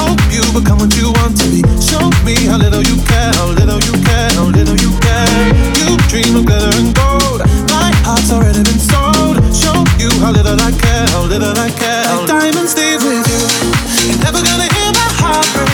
Hope you become what you want to be. Show me how little you care, how little you care, how little you care. You dream of glitter and gold. My heart's already been sold. Show you how little I care, how little I care. Like diamonds leave with you. You're never gonna hear my heart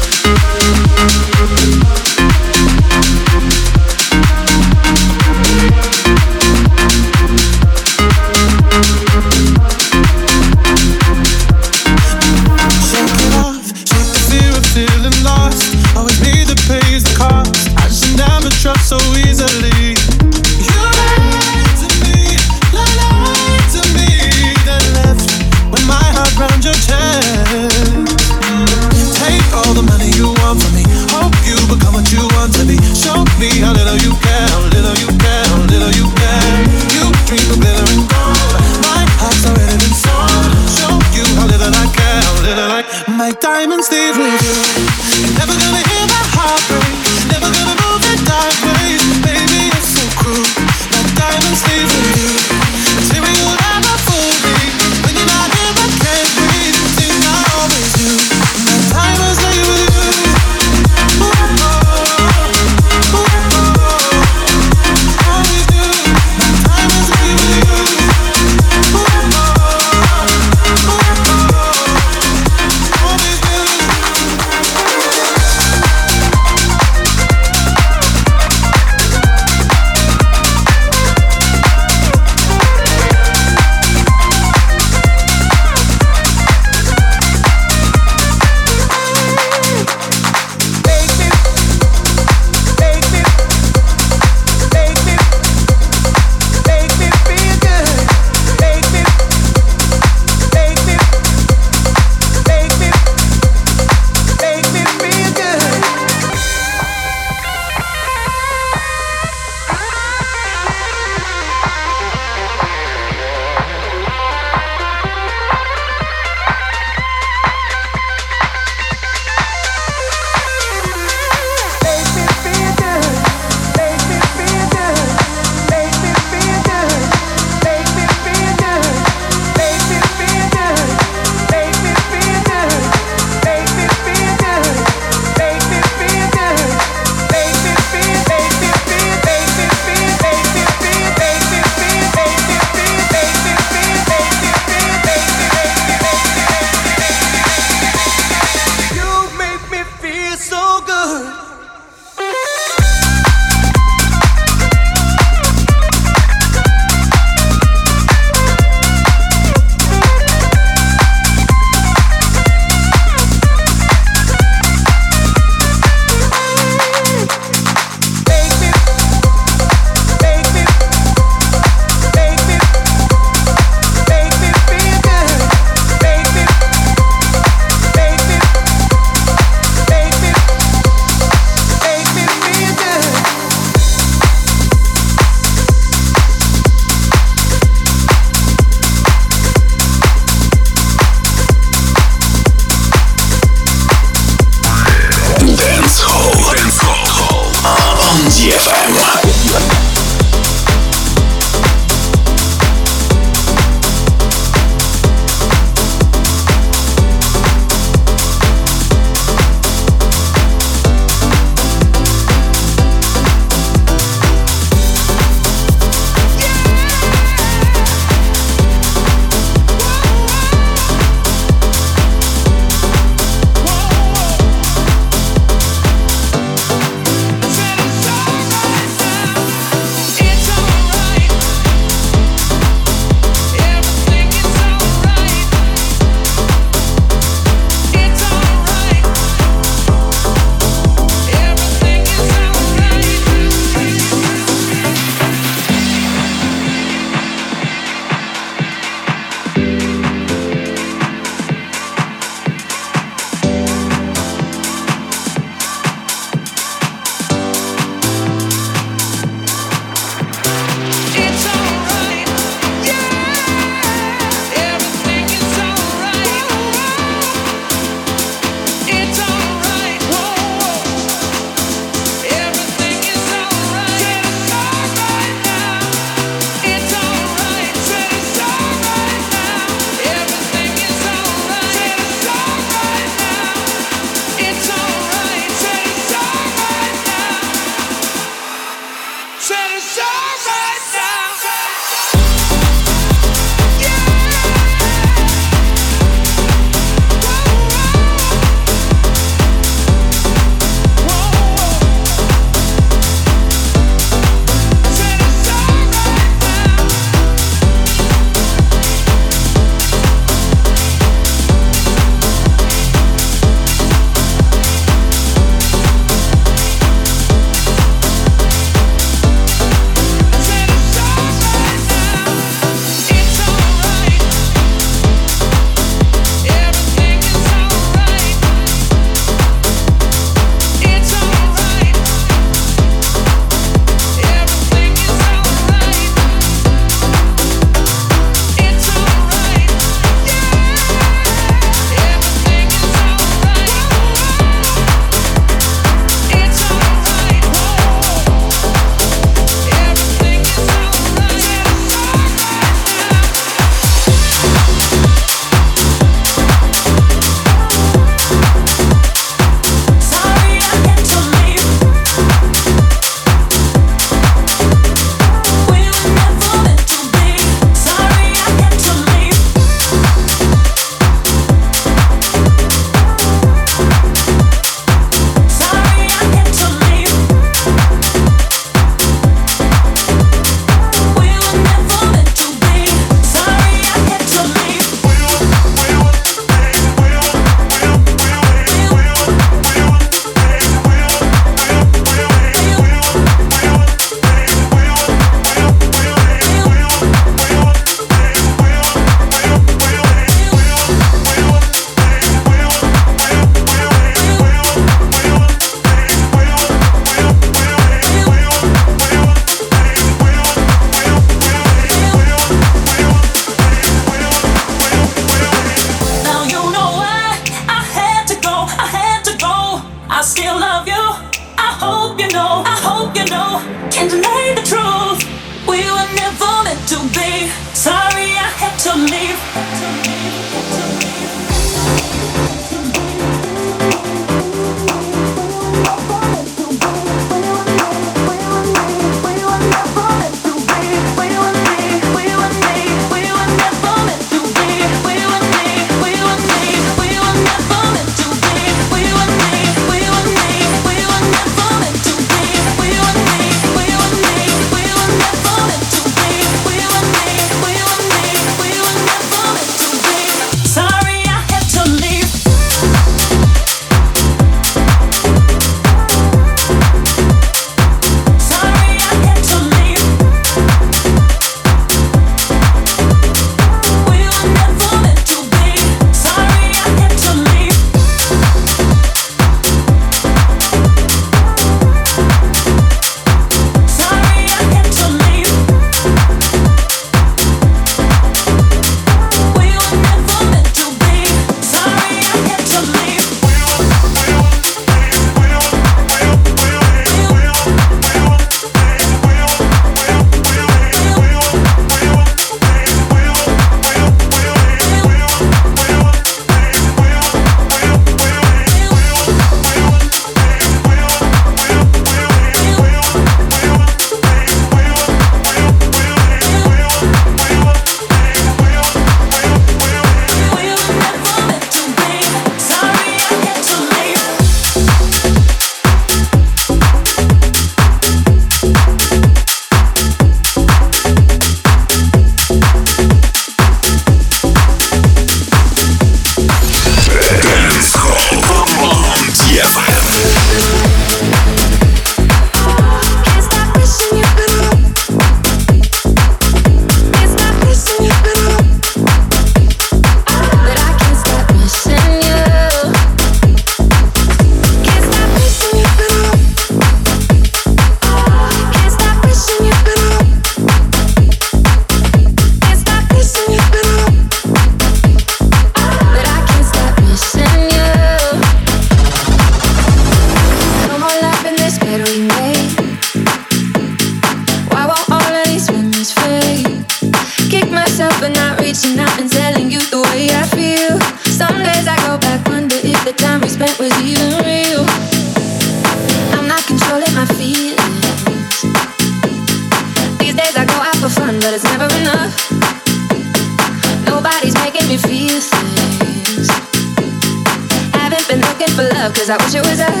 I wish it was us.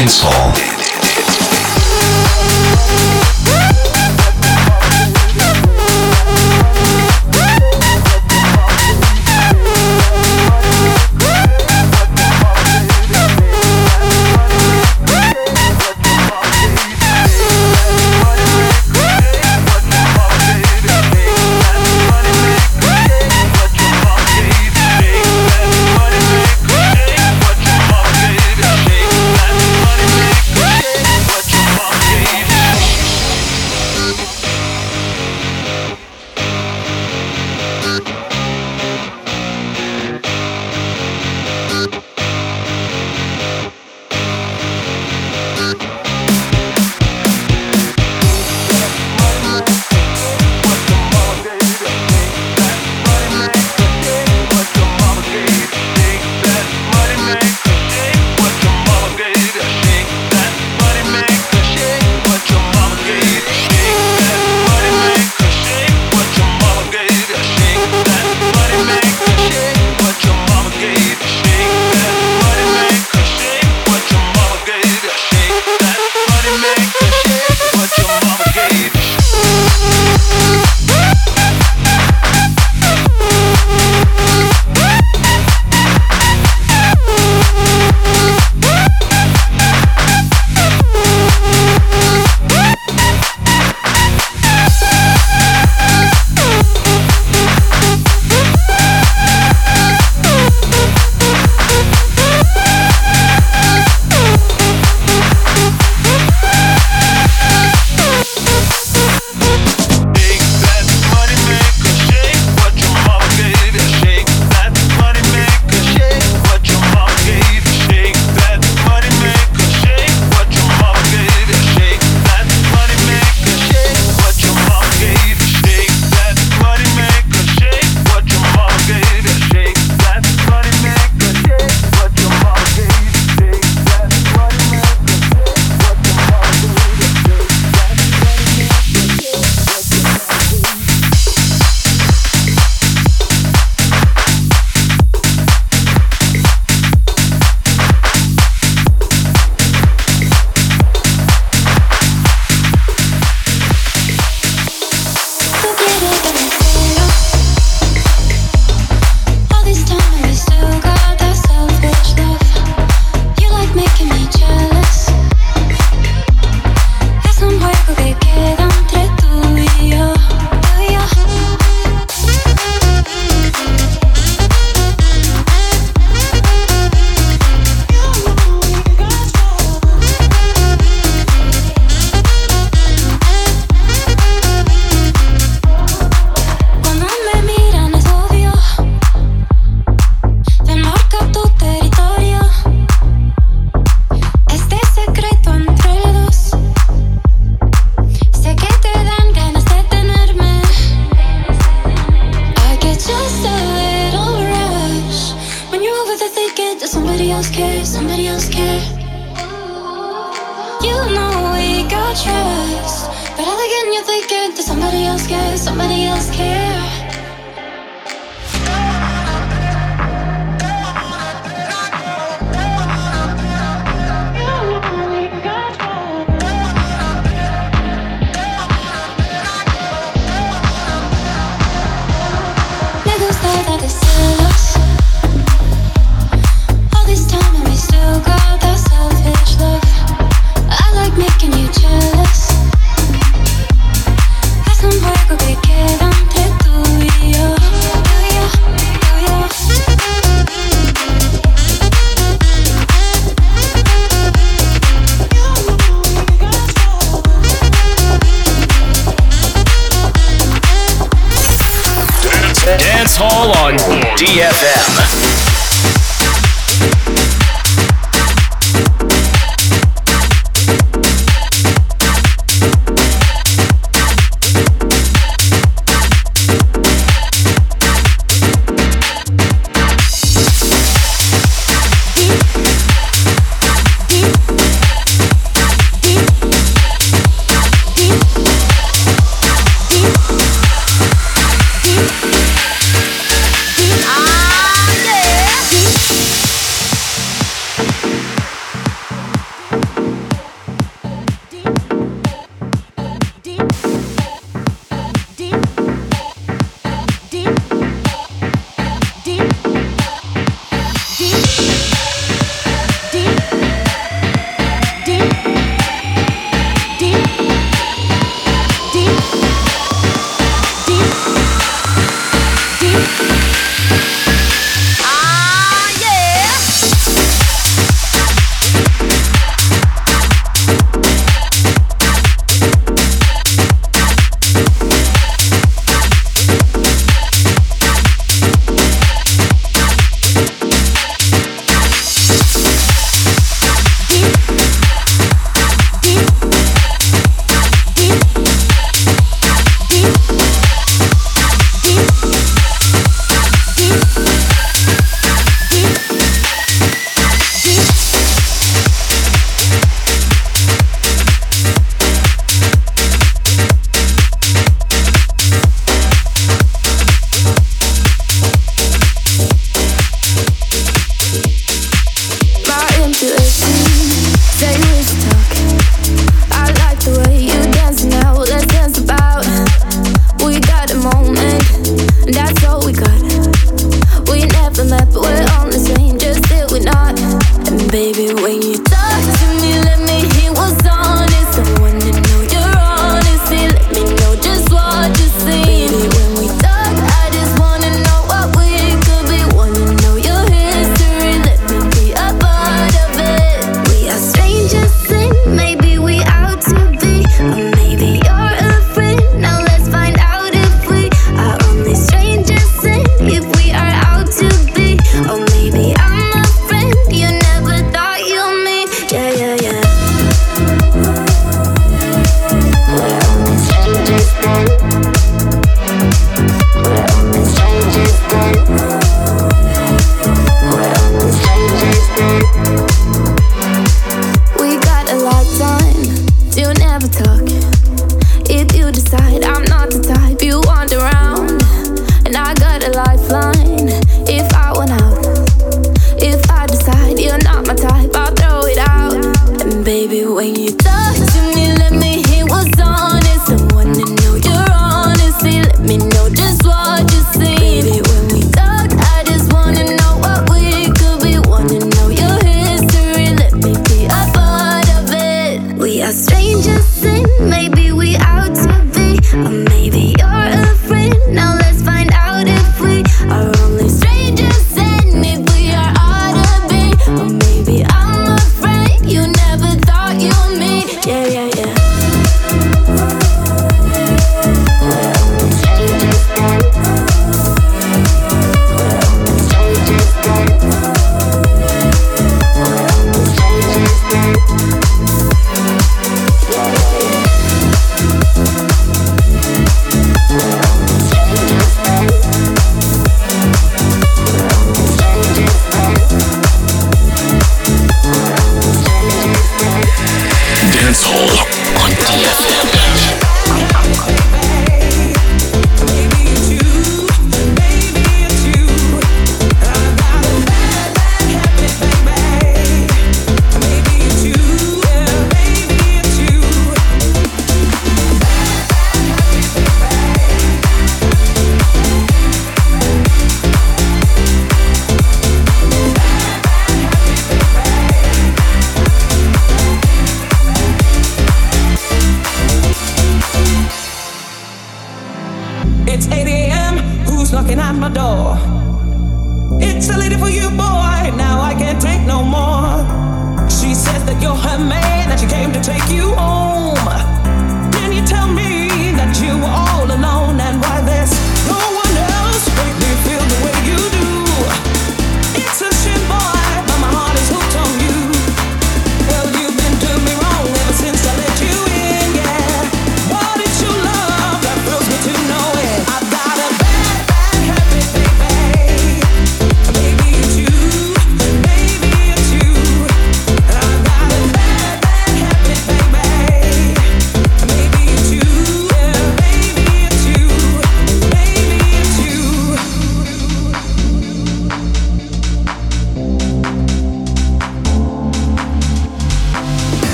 Dance Hall.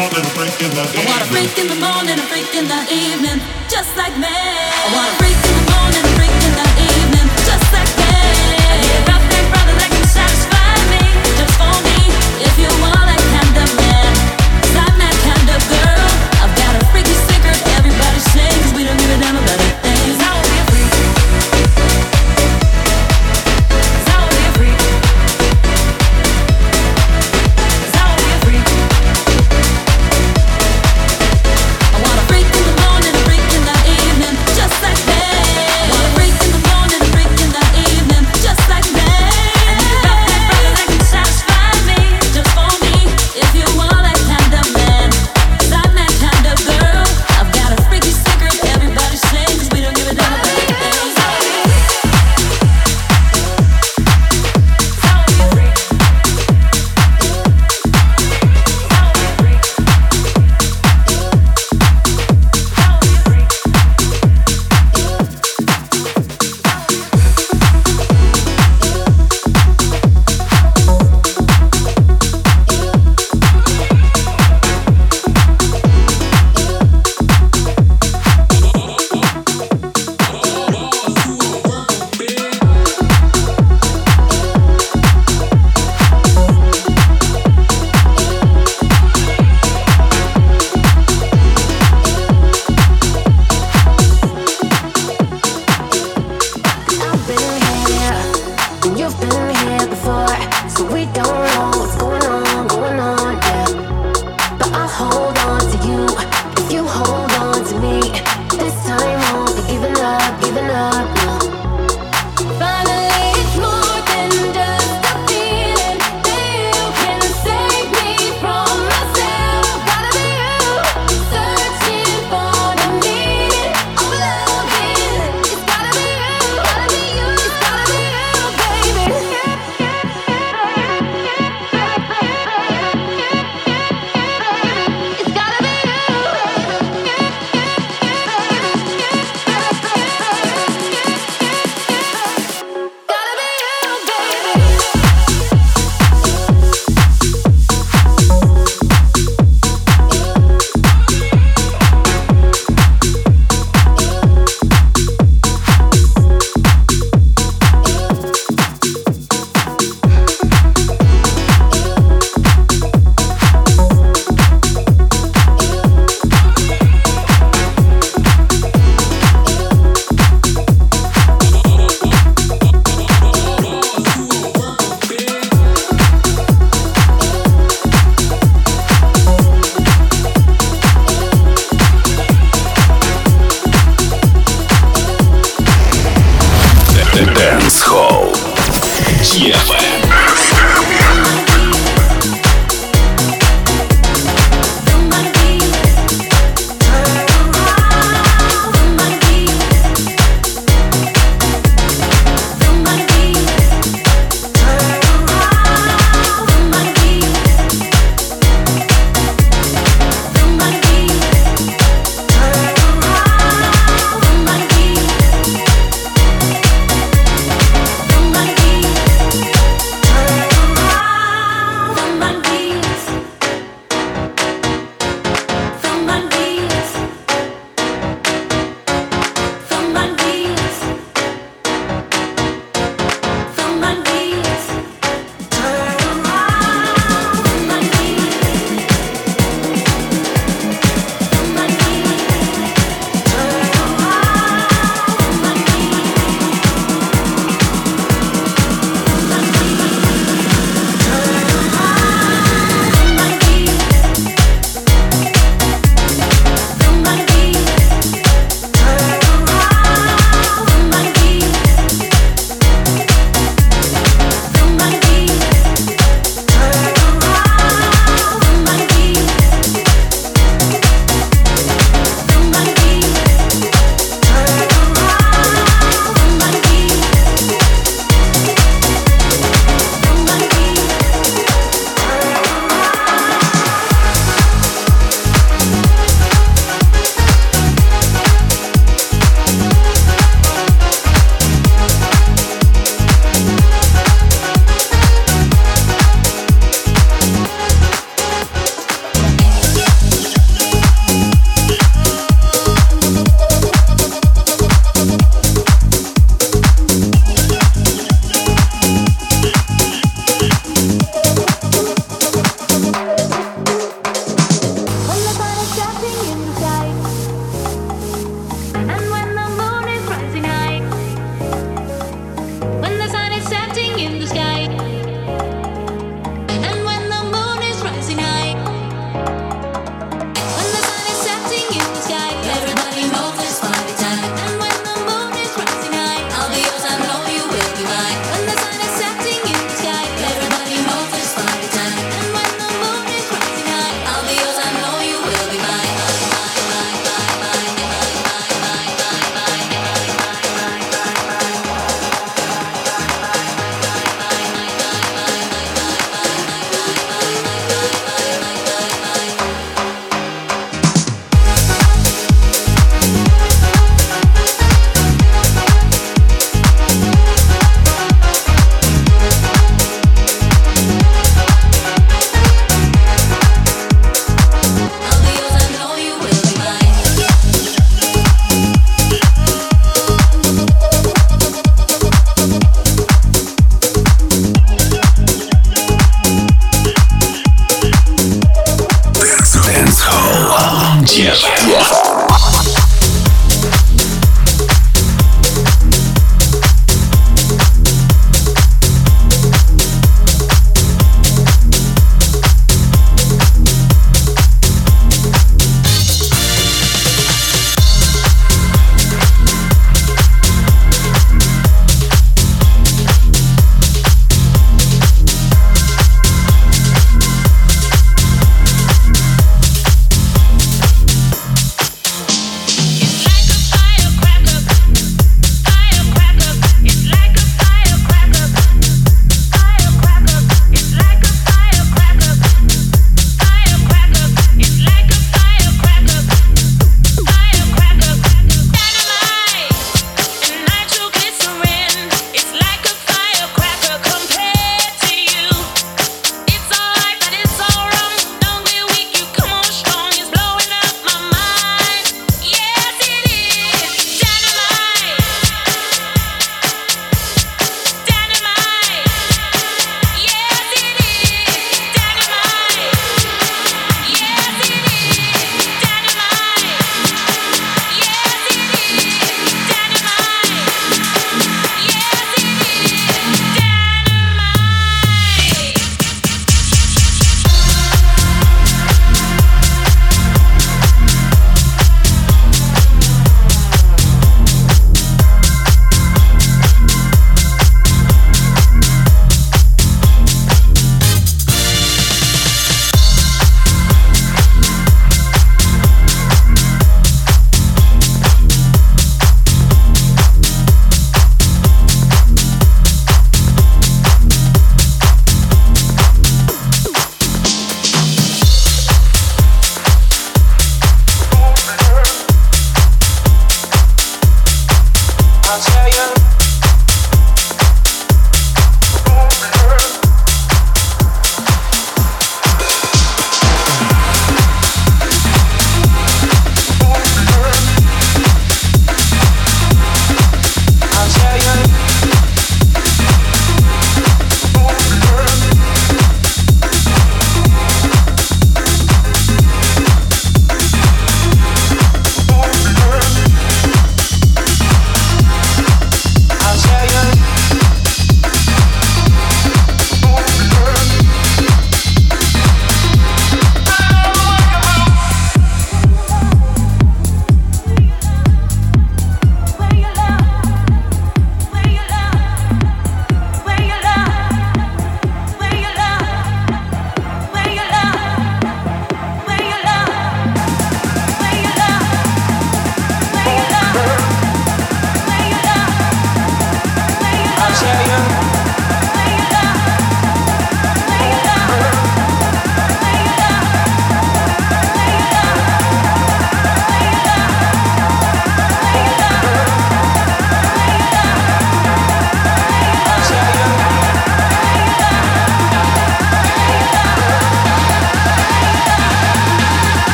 morning, a freak in the evening. I want a freak in the morning, a freak in the evening, just like me. I want a freak in the morning, a freak in the evening.